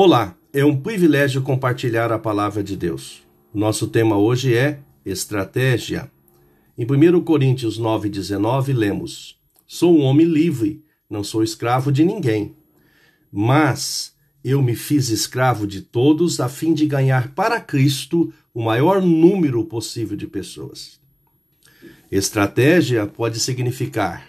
Olá, é um privilégio compartilhar a palavra de Deus. Nosso tema hoje é estratégia. Em 1 Coríntios 9,19 lemos: Sou um homem livre, não sou escravo de ninguém. Mas eu me fiz escravo de todos a fim de ganhar para Cristo o maior número possível de pessoas. Estratégia pode significar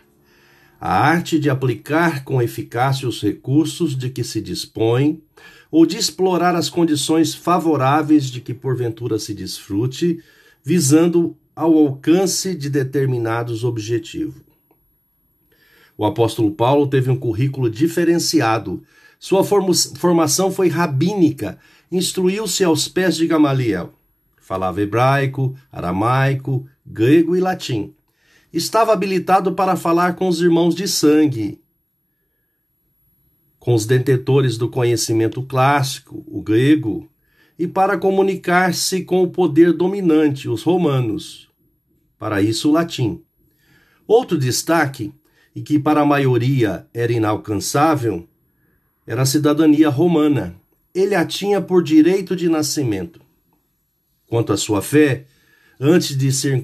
a arte de aplicar com eficácia os recursos de que se dispõe ou de explorar as condições favoráveis de que porventura se desfrute, visando ao alcance de determinados objetivos. O apóstolo Paulo teve um currículo diferenciado. Sua formação foi rabínica, instruiu-se aos pés de Gamaliel. Falava hebraico, aramaico, grego e latim estava habilitado para falar com os irmãos de sangue, com os detentores do conhecimento clássico, o grego, e para comunicar-se com o poder dominante, os romanos. Para isso, o latim. Outro destaque, e que para a maioria era inalcançável, era a cidadania romana. Ele a tinha por direito de nascimento. Quanto à sua fé, antes de ser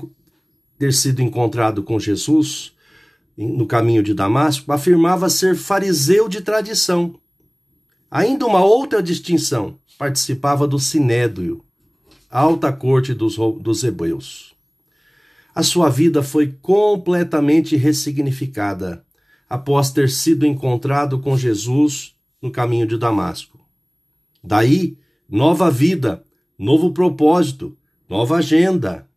ter sido encontrado com Jesus no caminho de Damasco, afirmava ser fariseu de tradição. Ainda uma outra distinção: participava do Sinédrio, alta corte dos, dos hebreus. A sua vida foi completamente ressignificada após ter sido encontrado com Jesus no caminho de Damasco. Daí, nova vida, novo propósito, nova agenda.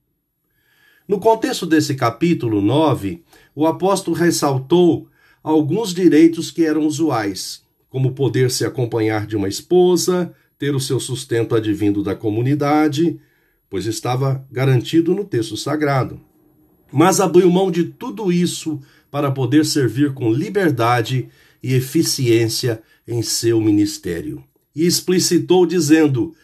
No contexto desse capítulo 9, o apóstolo ressaltou alguns direitos que eram usuais, como poder se acompanhar de uma esposa, ter o seu sustento advindo da comunidade, pois estava garantido no texto sagrado. Mas abriu mão de tudo isso para poder servir com liberdade e eficiência em seu ministério. E explicitou dizendo: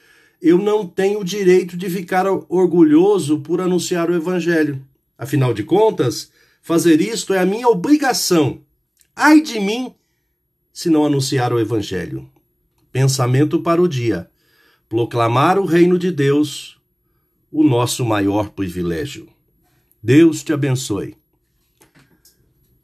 eu não tenho o direito de ficar orgulhoso por anunciar o Evangelho. Afinal de contas, fazer isto é a minha obrigação. Ai de mim se não anunciar o Evangelho. Pensamento para o dia: proclamar o reino de Deus, o nosso maior privilégio. Deus te abençoe.